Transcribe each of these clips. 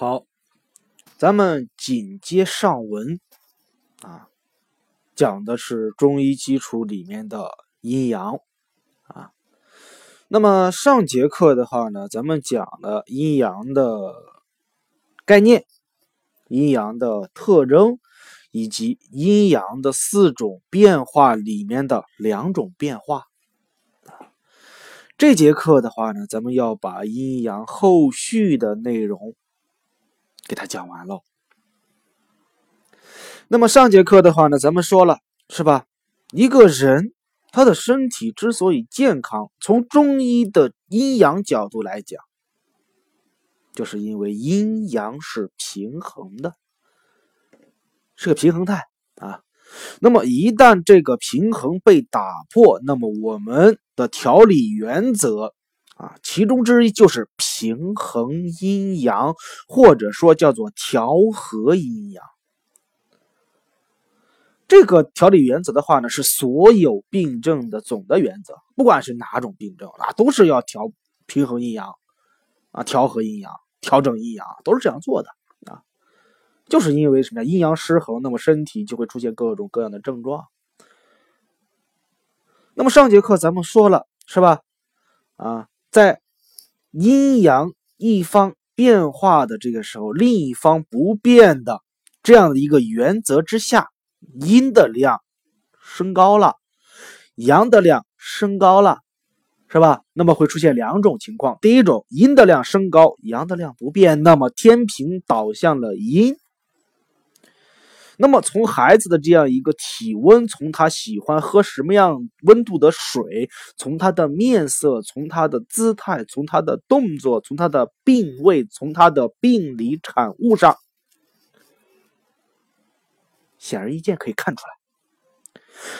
好，咱们紧接上文啊，讲的是中医基础里面的阴阳啊。那么上节课的话呢，咱们讲了阴阳的概念、阴阳的特征，以及阴阳的四种变化里面的两种变化。这节课的话呢，咱们要把阴阳后续的内容。给他讲完了。那么上节课的话呢，咱们说了是吧？一个人他的身体之所以健康，从中医的阴阳角度来讲，就是因为阴阳是平衡的，是个平衡态啊。那么一旦这个平衡被打破，那么我们的调理原则。啊，其中之一就是平衡阴阳，或者说叫做调和阴阳。这个调理原则的话呢，是所有病症的总的原则，不管是哪种病症啊，都是要调平衡阴阳，啊，调和阴阳，调整阴阳，都是这样做的啊。就是因为什么呀？阴阳失衡，那么身体就会出现各种各样的症状。那么上节课咱们说了，是吧？啊。在阴阳一方变化的这个时候，另一方不变的这样的一个原则之下，阴的量升高了，阳的量升高了，是吧？那么会出现两种情况：第一种，阴的量升高，阳的量不变，那么天平倒向了阴。那么，从孩子的这样一个体温，从他喜欢喝什么样温度的水，从他的面色，从他的姿态，从他的动作，从他的病位，从他的病理产物上，显而易见可以看出来。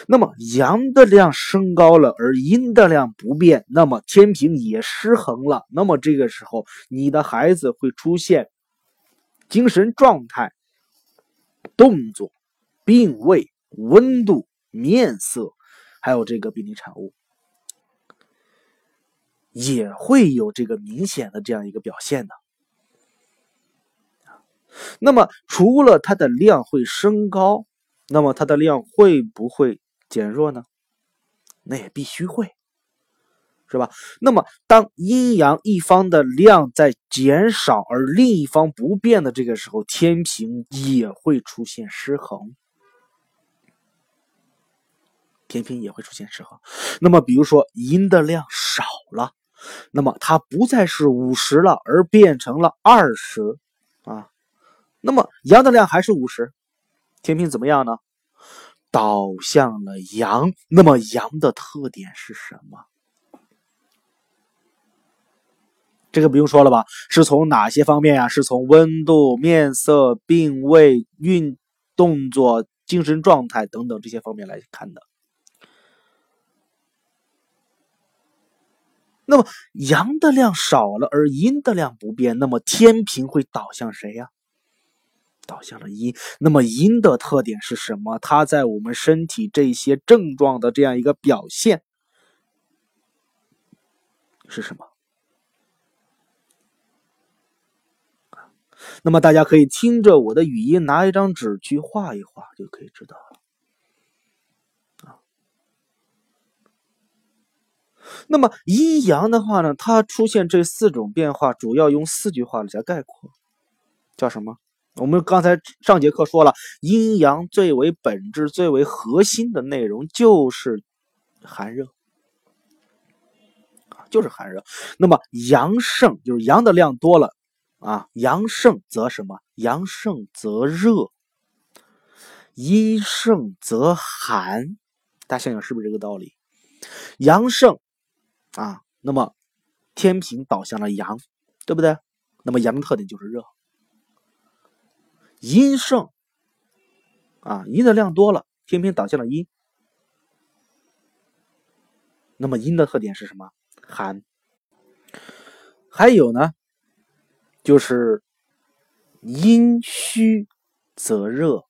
那么，阳的量升高了，而阴的量不变，那么天平也失衡了。那么这个时候，你的孩子会出现精神状态。动作、病位、温度、面色，还有这个病理产物，也会有这个明显的这样一个表现的。那么，除了它的量会升高，那么它的量会不会减弱呢？那也必须会。是吧？那么，当阴阳一方的量在减少，而另一方不变的这个时候，天平也会出现失衡。天平也会出现失衡。那么，比如说阴的量少了，那么它不再是五十了，而变成了二十啊。那么阳的量还是五十，天平怎么样呢？倒向了阳。那么阳的特点是什么？这个不用说了吧？是从哪些方面呀？是从温度、面色、病位、运动作、精神状态等等这些方面来看的。那么阳的量少了，而阴的量不变，那么天平会倒向谁呀？倒向了阴。那么阴的特点是什么？它在我们身体这些症状的这样一个表现是什么？那么大家可以听着我的语音，拿一张纸去画一画，就可以知道了。啊，那么阴阳的话呢，它出现这四种变化，主要用四句话来概括，叫什么？我们刚才上节课说了，阴阳最为本质、最为核心的内容就是寒热，就是寒热。那么阳盛，就是阳的量多了。啊，阳盛则什么？阳盛则热，阴盛则寒。大家想想是不是这个道理？阳盛啊，那么天平倒向了阳，对不对？那么阳的特点就是热。阴盛啊，阴的量多了，天平倒向了阴，那么阴的特点是什么？寒。还有呢？就是阴虚则热。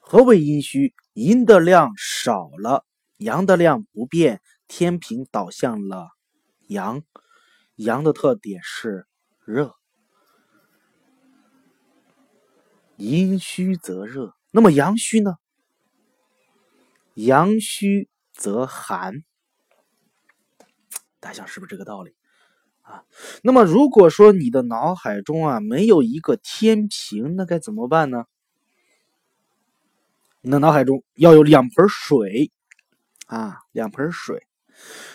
何为阴虚？阴的量少了，阳的量不变，天平倒向了阳。阳的特点是热，阴虚则热。那么阳虚呢？阳虚则寒。大家想是不是这个道理啊？那么如果说你的脑海中啊没有一个天平，那该怎么办呢？你的脑海中要有两盆水啊，两盆水。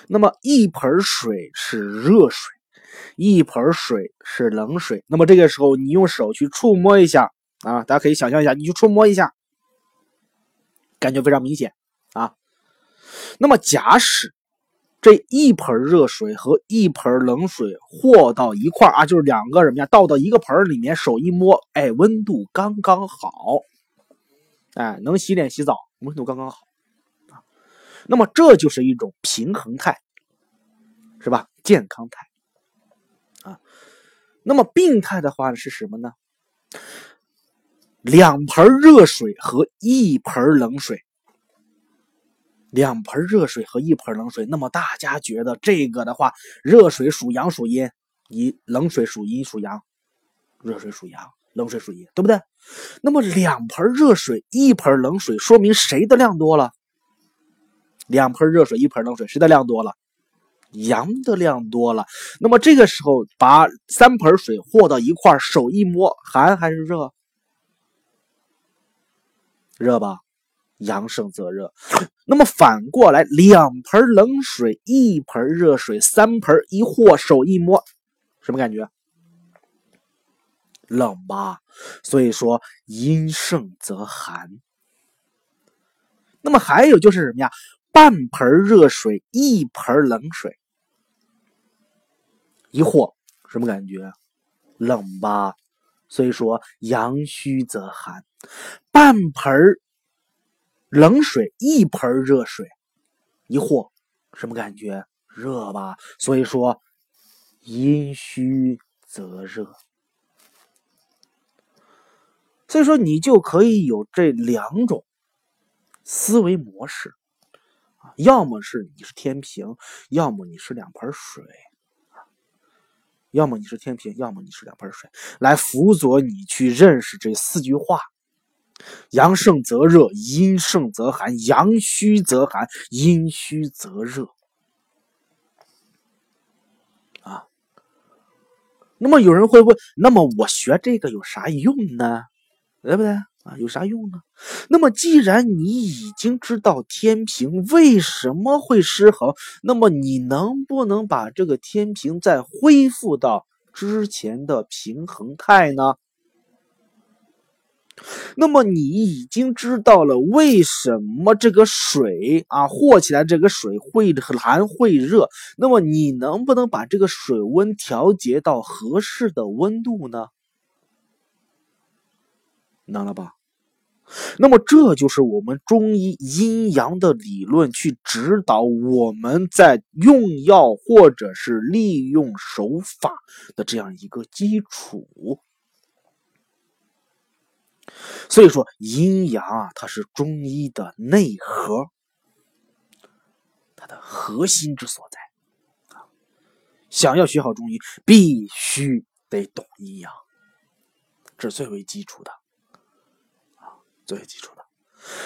那么一盆水是热水，一盆水是冷水。那么这个时候你用手去触摸一下啊，大家可以想象一下，你去触摸一下，感觉非常明显啊。那么假使这一盆热水和一盆冷水和到一块啊，就是两个什么呀，倒到一个盆里面，手一摸，哎，温度刚刚好。哎，能洗脸洗澡，温度刚刚好啊。那么这就是一种平衡态，是吧？健康态啊。那么病态的话是什么呢？两盆热水和一盆冷水，两盆热水和一盆冷水。那么大家觉得这个的话，热水属阳属阴，一冷水属阴属阳，热水属阳。冷水属阴，对不对？那么两盆热水，一盆冷水，说明谁的量多了？两盆热水，一盆冷水，谁的量多了？阳的量多了。那么这个时候，把三盆水和到一块手一摸，寒还是热？热吧，阳盛则热。那么反过来，两盆冷水，一盆热水，三盆一和，手一摸，什么感觉？冷吧，所以说阴盛则寒。那么还有就是什么呀？半盆热水，一盆冷水，一和什么感觉？冷吧，所以说阳虚则寒。半盆冷水，一盆热水，一和什么感觉？热吧，所以说阴虚则热。所以说，你就可以有这两种思维模式，要么是你是天平，要么你是两盆水，要么你是天平，要么你是两盆水，来辅佐你去认识这四句话：阳盛则热，阴盛则寒，阳虚则寒，阴虚则热啊。那么有人会问，那么我学这个有啥用呢？对不对啊？有啥用呢？那么既然你已经知道天平为什么会失衡，那么你能不能把这个天平再恢复到之前的平衡态呢？那么你已经知道了为什么这个水啊和起来，这个水会寒会热，那么你能不能把这个水温调节到合适的温度呢？能了吧？那么这就是我们中医阴阳的理论去指导我们在用药或者是利用手法的这样一个基础。所以说，阴阳啊，它是中医的内核，它的核心之所在。想要学好中医，必须得懂阴阳，这是最为基础的。最为基础的，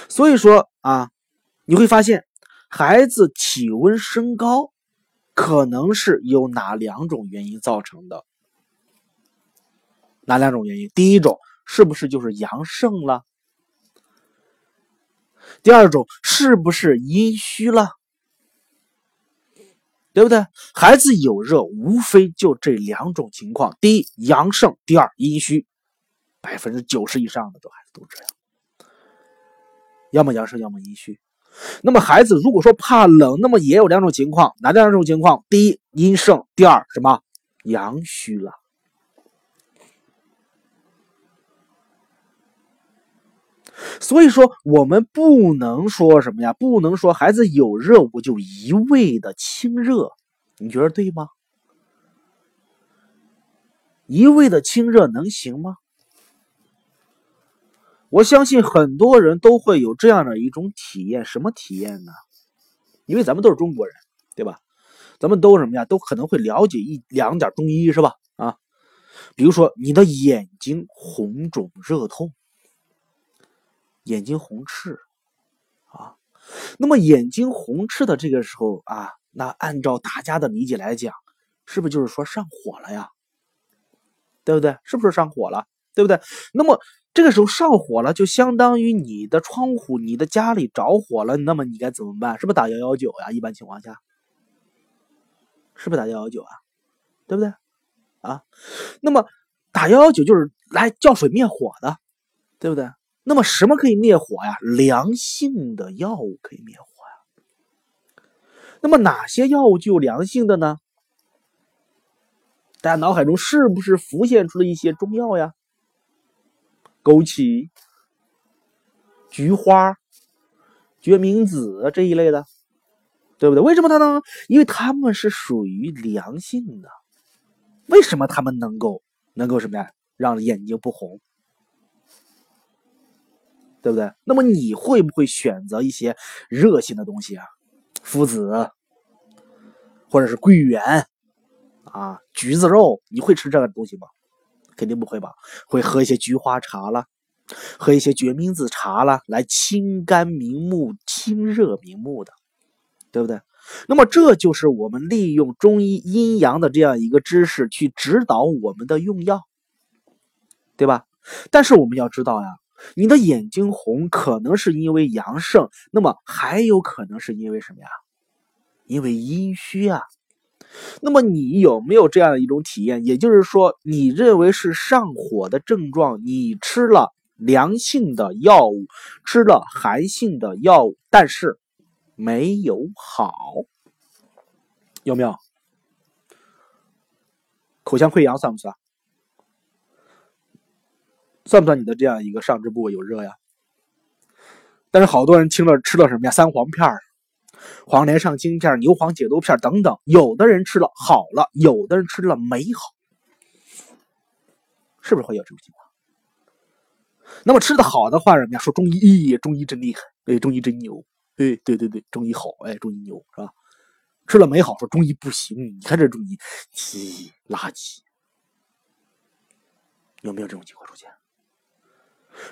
所以说啊，你会发现孩子体温升高，可能是有哪两种原因造成的？哪两种原因？第一种是不是就是阳盛了？第二种是不是阴虚了？对不对？孩子有热，无非就这两种情况：第一，阳盛；第二，阴虚。百分之九十以上的都孩子都这样。要么阳盛，要么阴虚。那么孩子如果说怕冷，那么也有两种情况，哪两种情况？第一，阴盛；第二，什么？阳虚了。所以说，我们不能说什么呀？不能说孩子有热，我就一味的清热，你觉得对吗？一味的清热能行吗？我相信很多人都会有这样的一种体验，什么体验呢？因为咱们都是中国人，对吧？咱们都什么呀？都可能会了解一两点中医，是吧？啊，比如说你的眼睛红肿热痛，眼睛红赤啊。那么眼睛红赤的这个时候啊，那按照大家的理解来讲，是不是就是说上火了呀？对不对？是不是上火了？对不对？那么这个时候上火了，就相当于你的窗户、你的家里着火了，那么你该怎么办？是不是打幺幺九呀？一般情况下，是不是打幺幺九啊？对不对？啊，那么打幺幺九就是来叫水灭火的，对不对？那么什么可以灭火呀？凉性的药物可以灭火呀。那么哪些药物具有凉性的呢？大家脑海中是不是浮现出了一些中药呀？枸杞、菊花、决明子这一类的，对不对？为什么它呢？因为它们是属于凉性的。为什么它们能够能够什么呀？让眼睛不红？对不对？那么你会不会选择一些热性的东西啊？附子，或者是桂圆啊，橘子肉，你会吃这个东西吗？肯定不会吧？会喝一些菊花茶了，喝一些决明子茶了，来清肝明目、清热明目的，对不对？那么这就是我们利用中医阴阳的这样一个知识去指导我们的用药，对吧？但是我们要知道呀。你的眼睛红，可能是因为阳盛，那么还有可能是因为什么呀？因为阴虚啊。那么你有没有这样的一种体验？也就是说，你认为是上火的症状，你吃了凉性的药物，吃了寒性的药物，但是没有好，有没有？口腔溃疡算不算？算不算你的这样一个上肢部位有热呀？但是好多人听了吃了什么呀？三黄片黄连上清片牛黄解毒片等等，有的人吃了好了，有的人吃了没好，是不是会有这种情况？那么吃的好的话，人家？说中医，咦，中医真厉害，哎，中医真牛，哎，对对对，中医好，哎，中医牛，是吧？吃了没好，说中医不行，你看这中医，咦，垃圾，有没有这种情况出现？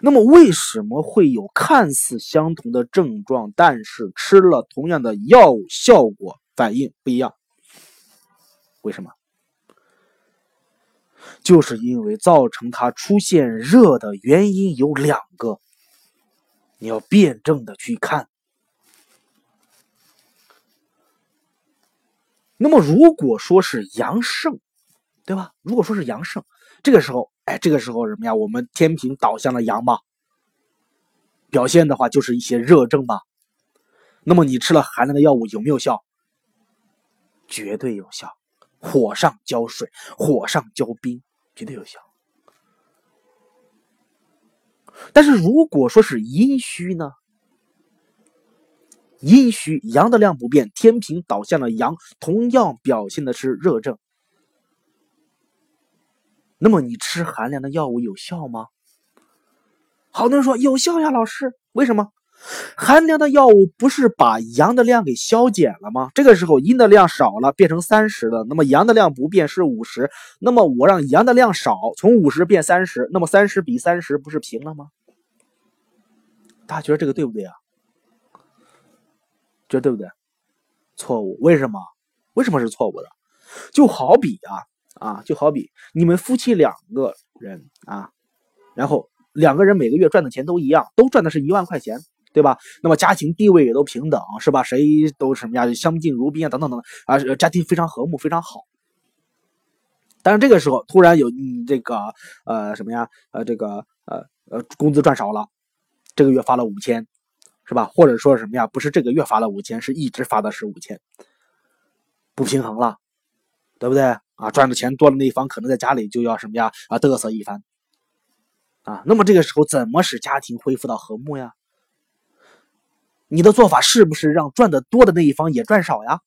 那么为什么会有看似相同的症状，但是吃了同样的药物，效果反应不一样？为什么？就是因为造成它出现热的原因有两个，你要辩证的去看。那么如果说是阳盛，对吧？如果说是阳盛，这个时候。哎，这个时候什么呀？我们天平倒向了阳嘛，表现的话就是一些热症嘛。那么你吃了寒凉的药物有没有效？绝对有效，火上浇水，火上浇冰，绝对有效。但是如果说是阴虚呢？阴虚，阳的量不变，天平倒向了阳，同样表现的是热症。那么你吃寒凉的药物有效吗？好多人说有效呀，老师，为什么？寒凉的药物不是把阳的量给消减了吗？这个时候阴的量少了，变成三十了，那么阳的量不变是五十，那么我让阳的量少，从五十变三十，那么三十比三十不是平了吗？大家觉得这个对不对啊？觉得对不对？错误，为什么？为什么是错误的？就好比啊。啊，就好比你们夫妻两个人啊，然后两个人每个月赚的钱都一样，都赚的是一万块钱，对吧？那么家庭地位也都平等，是吧？谁都什么呀，相敬如宾啊，等等等等啊，家庭非常和睦，非常好。但是这个时候突然有你这个呃什么呀，呃这个呃呃工资赚少了，这个月发了五千，是吧？或者说什么呀，不是这个月发了五千，是一直发的是五千，不平衡了，对不对？啊，赚的钱多的那一方可能在家里就要什么呀？啊，嘚瑟一番。啊，那么这个时候怎么使家庭恢复到和睦呀？你的做法是不是让赚的多的那一方也赚少呀？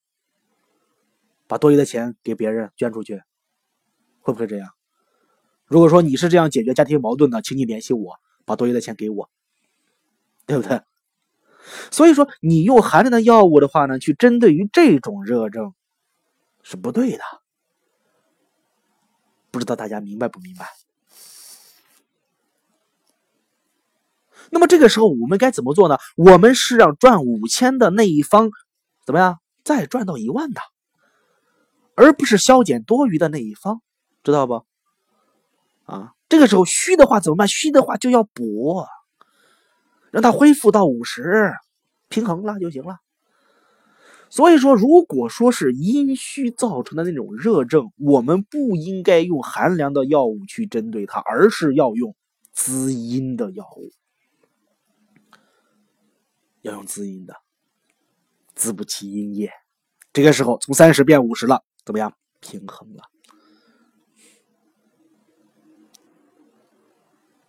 把多余的钱给别人捐出去，会不会这样？如果说你是这样解决家庭矛盾的，请你联系我，把多余的钱给我，对不对？所以说，你用寒凉的药物的话呢，去针对于这种热症是不对的。不知道大家明白不明白？那么这个时候我们该怎么做呢？我们是让赚五千的那一方怎么样再赚到一万的，而不是削减多余的那一方，知道不？啊，这个时候虚的话怎么办？虚的话就要补，让它恢复到五十，平衡了就行了。所以说，如果说是阴虚造成的那种热症，我们不应该用寒凉的药物去针对它，而是要用滋阴的药物。要用滋阴的，滋补其阴液。这个时候从三十变五十了，怎么样？平衡了。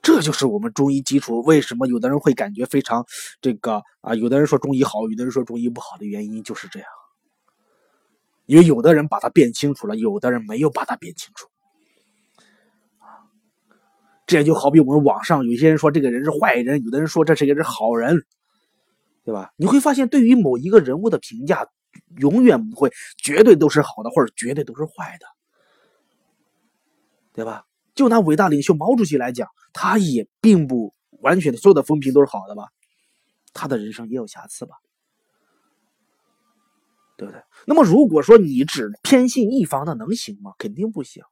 这就是我们中医基础。为什么有的人会感觉非常这个啊？有的人说中医好，有的人说中医不好的原因就是这样。因为有的人把它变清楚了，有的人没有把它变清楚。这也就好比我们网上有些人说这个人是坏人，有的人说这是一个是好人。对吧？你会发现，对于某一个人物的评价，永远不会绝对都是好的，或者绝对都是坏的，对吧？就拿伟大领袖毛主席来讲，他也并不完全的所有的风评都是好的吧？他的人生也有瑕疵吧？对不对？那么如果说你只偏信一方，那能行吗？肯定不行。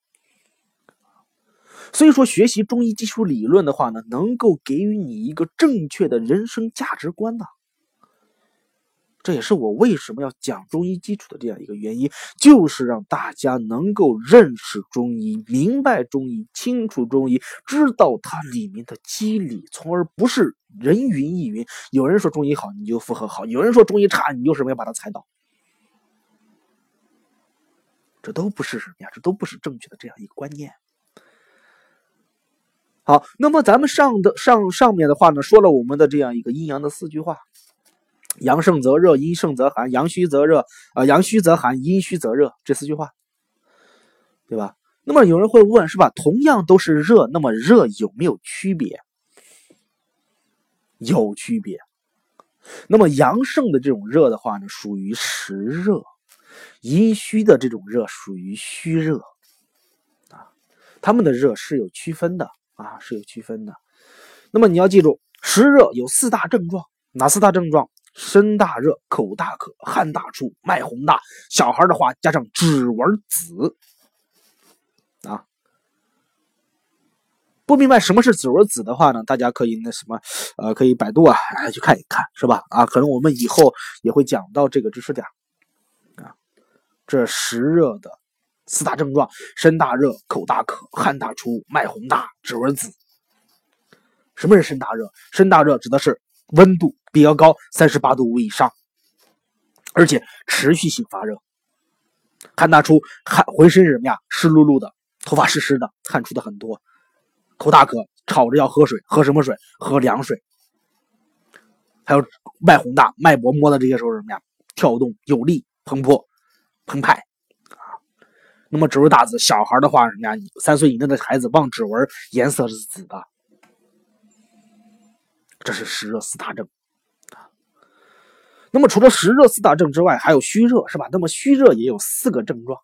所以说，学习中医基础理论的话呢，能够给予你一个正确的人生价值观的。这也是我为什么要讲中医基础的这样一个原因，就是让大家能够认识中医、明白中医、清楚中医，知道它里面的机理，从而不是人云亦云。有人说中医好，你就附和好；有人说中医差，你就什么要把它踩倒。这都不是什么呀？这都不是正确的这样一个观念。好，那么咱们上的上上面的话呢，说了我们的这样一个阴阳的四句话。阳盛则热，阴盛则寒；阳虚则热，啊，阳虚则寒，阴虚则热。这四句话，对吧？那么有人会问，是吧？同样都是热，那么热有没有区别？有区别。那么阳盛的这种热的话呢，属于实热；阴虚的这种热属于虚热。啊，他们的热是有区分的啊，是有区分的。那么你要记住，实热有四大症状，哪四大症状？身大热，口大渴，汗大出，脉洪大。小孩的话加上指纹紫啊，不明白什么是指纹紫的话呢？大家可以那什么，呃，可以百度啊，去看一看，是吧？啊，可能我们以后也会讲到这个知识点啊。这实热的四大症状：身大热，口大渴，汗大出，脉洪大，指纹紫。什么是身大热？身大热指的是。温度比较高，三十八度五以上，而且持续性发热，汗大出，汗浑身什么呀，湿漉漉的，头发湿湿的，汗出的很多，口大渴，吵着要喝水，喝什么水？喝凉水。还有脉洪大，脉搏摸的这些时候什么呀？跳动有力，澎湃，澎湃啊。那么指纹大紫，小孩的话什么呀？三岁以内的孩子望指纹颜色是紫的。这是湿热四大症。那么除了湿热四大症之外，还有虚热，是吧？那么虚热也有四个症状，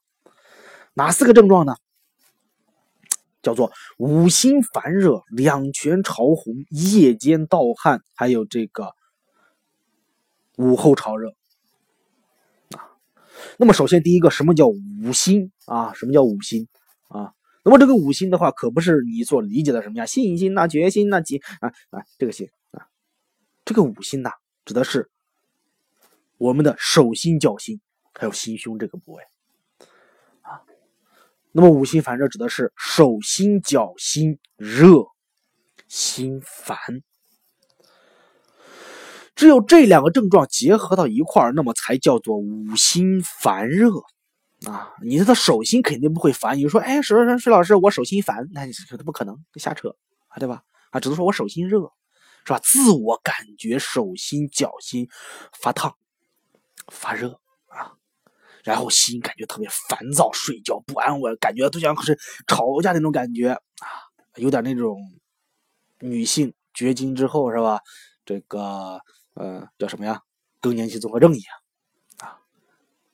哪四个症状呢？叫做五心烦热、两全潮红、夜间盗汗，还有这个午后潮热啊。那么首先第一个，什么叫五心啊？什么叫五心啊？那么这个五心的话，可不是你所理解的什么呀？信心呐，决心呐，急啊啊，这个心啊。这个五心呐，指的是我们的手心、脚心，还有心胸这个部位啊。那么五心烦热指的是手心、脚心热，心烦。只有这两个症状结合到一块儿，那么才叫做五心烦热啊。你的手心肯定不会烦，你说哎，石石石老师，我手心烦，那你说这不可能，瞎扯啊，对吧？啊，只能说我手心热。是吧？自我感觉手心、脚心发烫、发热啊，然后心感觉特别烦躁，睡觉不安稳，感觉都像是吵架那种感觉啊，有点那种女性绝经之后是吧？这个呃叫什么呀？更年期综合症一样啊。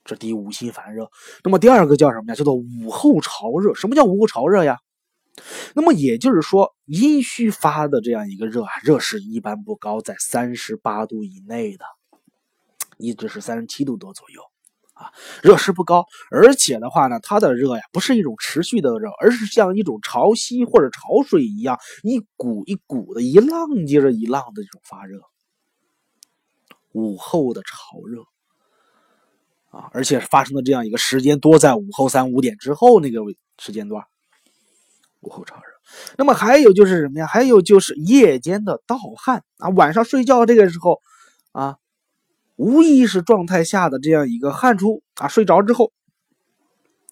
这第五心烦热。那么第二个叫什么呀？叫做午后潮热。什么叫午后潮热呀？那么也就是说，阴虚发的这样一个热啊，热是一般不高，在三十八度以内的，一直是三十七度多左右啊，热势不高。而且的话呢，它的热呀，不是一种持续的热，而是像一种潮汐或者潮水一样，一股一股的，一浪接着一浪的这种发热。午后的潮热啊，而且发生的这样一个时间多在午后三五点之后那个时间段。午后潮热，那么还有就是什么呀？还有就是夜间的盗汗啊，晚上睡觉这个时候啊，无意识状态下的这样一个汗出啊，睡着之后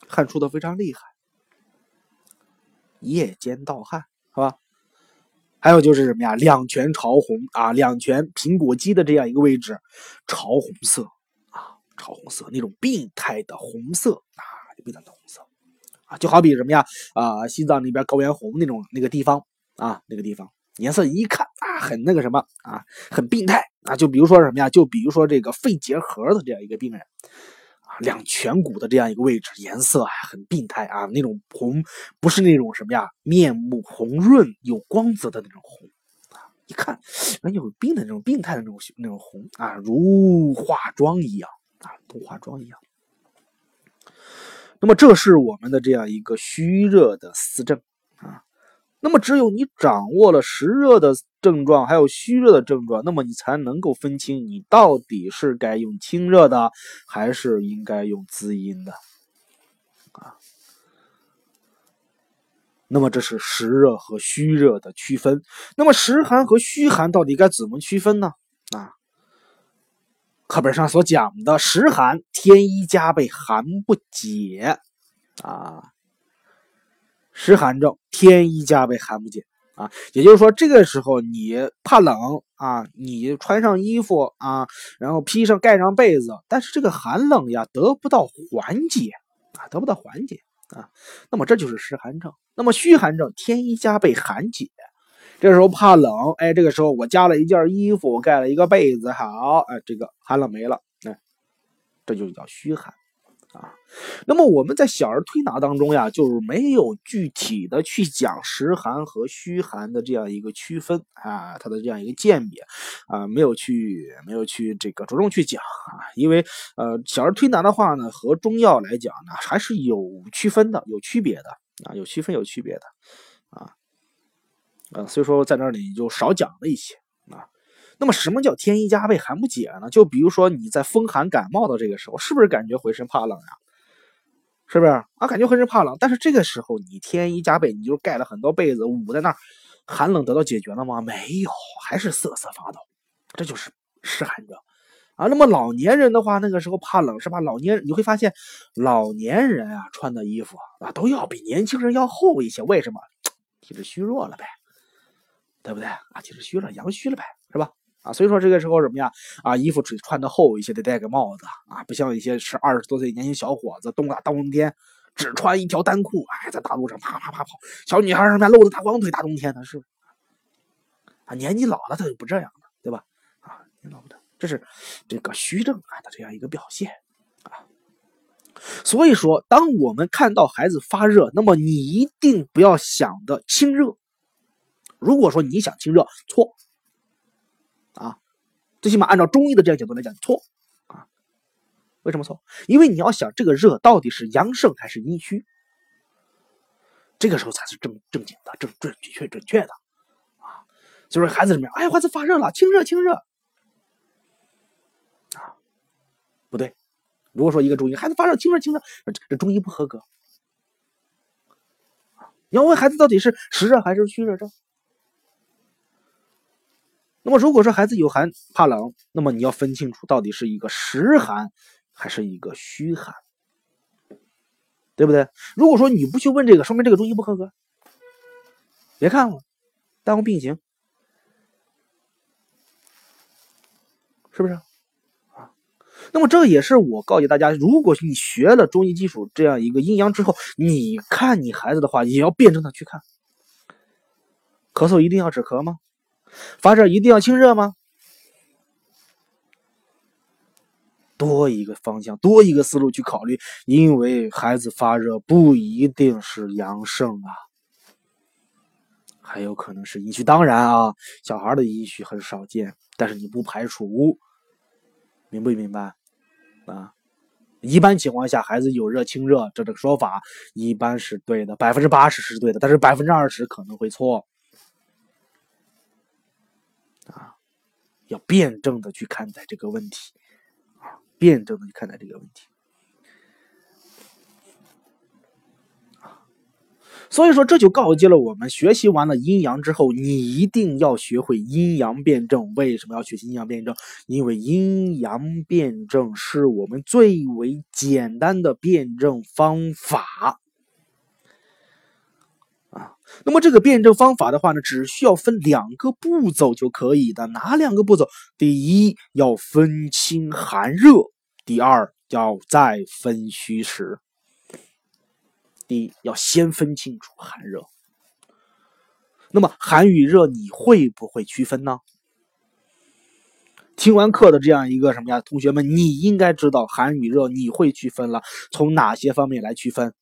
汗出的非常厉害，夜间盗汗，好吧？还有就是什么呀？两拳潮红啊，两拳苹果肌的这样一个位置潮红色啊，潮红色那种病态的红色啊，病态的红色。啊，就好比什么呀？啊，西藏那边高原红那种那个地方啊，那个地方颜色一看啊，很那个什么啊，很病态啊。就比如说什么呀？就比如说这个肺结核的这样一个病人啊，两颧骨的这样一个位置颜色啊，很病态啊，那种红不是那种什么呀，面目红润有光泽的那种红啊，一看那有病的那种病态的那种那种红啊，如化妆一样啊，如化妆一样。那么这是我们的这样一个虚热的四症。那么只有你掌握了实热的症状，还有虚热的症状，那么你才能够分清你到底是该用清热的，还是应该用滋阴的啊。那么这是实热和虚热的区分。那么实寒和虚寒到底该怎么区分呢？啊？课本上所讲的实寒，天一加倍，寒不解啊。实寒症，天一加倍，寒不解啊。也就是说，这个时候你怕冷啊，你穿上衣服啊，然后披上盖上被子，但是这个寒冷呀得不到缓解啊，得不到缓解啊。那么这就是实寒症。那么虚寒症，天一加倍，寒解。这时候怕冷，哎，这个时候我加了一件衣服，盖了一个被子，好，哎，这个寒冷没了，哎，这就叫虚寒啊。那么我们在小儿推拿当中呀，就是没有具体的去讲实寒和虚寒的这样一个区分啊，它的这样一个鉴别啊，没有去没有去这个着重去讲啊，因为呃，小儿推拿的话呢，和中药来讲呢，还是有区分的，有区别的啊，有区分有区别的啊。呃，所以说在那里就少讲了一些啊。那么什么叫天衣加被寒不解呢？就比如说你在风寒感冒的这个时候，是不是感觉浑身怕冷呀？是不是啊？感觉浑身怕冷，但是这个时候你天衣加被，你就盖了很多被子捂在那儿，寒冷得到解决了吗？没有，还是瑟瑟发抖，这就是湿寒症啊。那么老年人的话，那个时候怕冷是吧？老年人你会发现，老年人啊穿的衣服啊都要比年轻人要厚一些，为什么？体质虚弱了呗。对不对啊？体质虚了，阳虚了呗，是吧？啊，所以说这个时候什么呀？啊，衣服只穿的厚一些，得戴个帽子啊，不像一些是二十多岁年轻小伙子，冬大大冬天只穿一条单裤，哎，在大路上啪啪啪跑。小女孩什么露着大光腿，大冬天的是啊，年纪老了他就不这样了，对吧？啊，年老不得，这是这个虚症啊的这样一个表现啊。所以说，当我们看到孩子发热，那么你一定不要想的清热。如果说你想清热，错啊，最起码按照中医的这个角度来讲，错啊。为什么错？因为你要想这个热到底是阳盛还是阴虚，这个时候才是正正经的、正准确准确的啊。就说孩子怎么样？哎，孩子发热了，清热清热啊，不对。如果说一个中医孩子发热，清热清热，这中医不合格你要问孩子到底是实热还是虚热症？那么，如果说孩子有寒怕冷，那么你要分清楚到底是一个实寒还是一个虚寒，对不对？如果说你不去问这个，说明这个中医不合格，别看了，耽误病情，是不是？啊，那么这也是我告诫大家，如果你学了中医基础这样一个阴阳之后，你看你孩子的话，也要辩证的去看，咳嗽一定要止咳吗？发热一定要清热吗？多一个方向，多一个思路去考虑，因为孩子发热不一定是阳盛啊，还有可能是阴虚。当然啊，小孩的阴虚很少见，但是你不排除，明不明白？啊，一般情况下，孩子有热清热这个说法一般是对的，百分之八十是对的，但是百分之二十可能会错。要辩证的去看待这个问题，啊，辩证的去看待这个问题。所以说，这就告诫了我们：学习完了阴阳之后，你一定要学会阴阳辩证。为什么要学习阴阳辩证？因为阴阳辩证是我们最为简单的辩证方法。那么，这个辩证方法的话呢，只需要分两个步骤就可以的。哪两个步骤？第一，要分清寒热；第二，要再分虚实。第一，要先分清楚寒热。那么寒与热，你会不会区分呢？听完课的这样一个什么呀，同学们，你应该知道寒与热，你会区分了。从哪些方面来区分？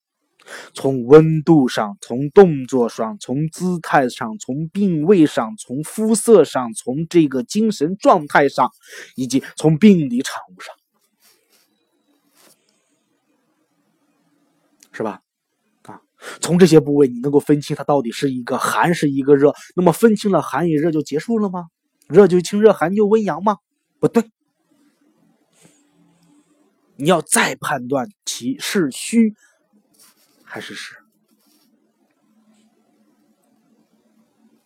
从温度上，从动作上，从姿态上，从病位上，从肤色上，从这个精神状态上，以及从病理产物上，是吧？啊从这些部位，你能够分清它到底是一个寒是一个热。那么分清了寒与热就结束了吗？热就清热，寒就温阳吗？不对，你要再判断其是虚还是实，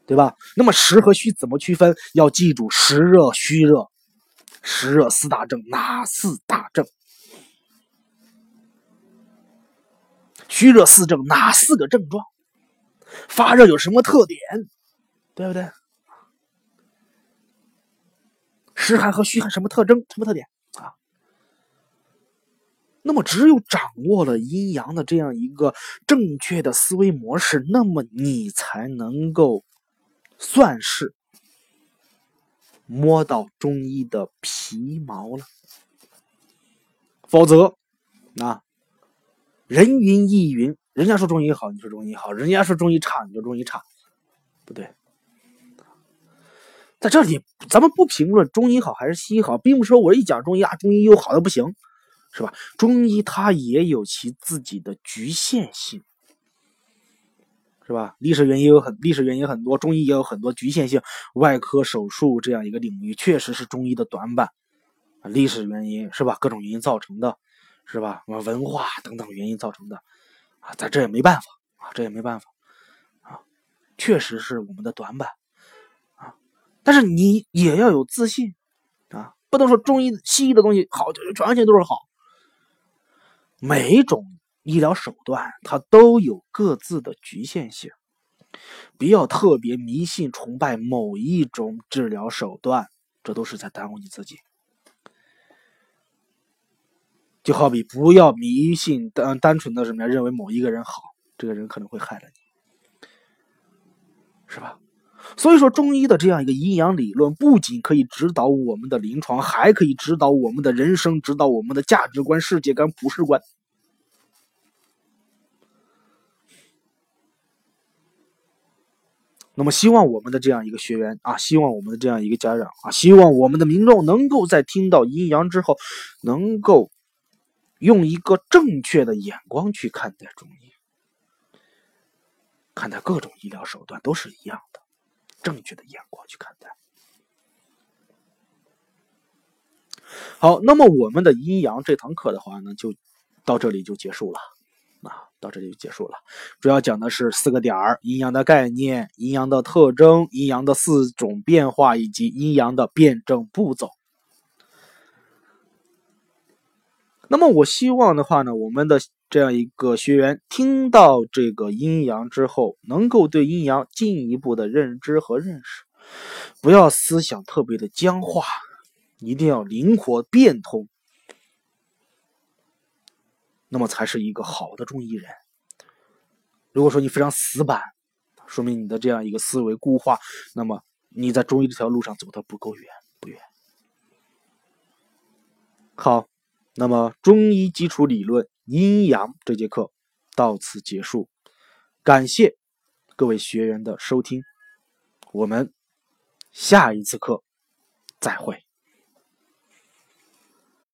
对吧？那么实和虚怎么区分？要记住实热、虚热，实热四大症哪四大症？虚热四症哪四个症状？发热有什么特点？对不对？湿寒和虚寒什么特征？什么特点？那么只有掌握了阴阳的这样一个正确的思维模式，那么你才能够算是摸到中医的皮毛了。否则，啊。人云亦云，人家说中医好，你说中医好；人家说中医差，你说中医差，不对。在这里，咱们不评论中医好还是西医好，并不是说我一讲中医啊，中医又好的不行，是吧？中医它也有其自己的局限性，是吧？历史原因有很历史原因很多，中医也有很多局限性。外科手术这样一个领域，确实是中医的短板，历史原因是吧？各种原因造成的。是吧？文化等等原因造成的，啊，咱这也没办法啊，这也没办法啊，确实是我们的短板啊。但是你也要有自信啊，不能说中医、西医的东西好就完全都是好。每一种医疗手段它都有各自的局限性，不要特别迷信崇拜某一种治疗手段，这都是在耽误你自己。就好比不要迷信单单纯的什么呀，认为某一个人好，这个人可能会害了你，是吧？所以说，中医的这样一个阴阳理论，不仅可以指导我们的临床，还可以指导我们的人生，指导我们的价值观、世界观、普世观。那么，希望我们的这样一个学员啊，希望我们的这样一个家长啊，希望我们的民众能够在听到阴阳之后，能够。用一个正确的眼光去看待中医，看待各种医疗手段都是一样的，正确的眼光去看待。好，那么我们的阴阳这堂课的话呢，就到这里就结束了啊，到这里就结束了。主要讲的是四个点儿：阴阳的概念、阴阳的特征、阴阳的四种变化以及阴阳的辩证步骤。那么我希望的话呢，我们的这样一个学员听到这个阴阳之后，能够对阴阳进一步的认知和认识，不要思想特别的僵化，一定要灵活变通，那么才是一个好的中医人。如果说你非常死板，说明你的这样一个思维固化，那么你在中医这条路上走的不够远，不远。好。那么，中医基础理论阴阳这节课到此结束，感谢各位学员的收听，我们下一次课再会。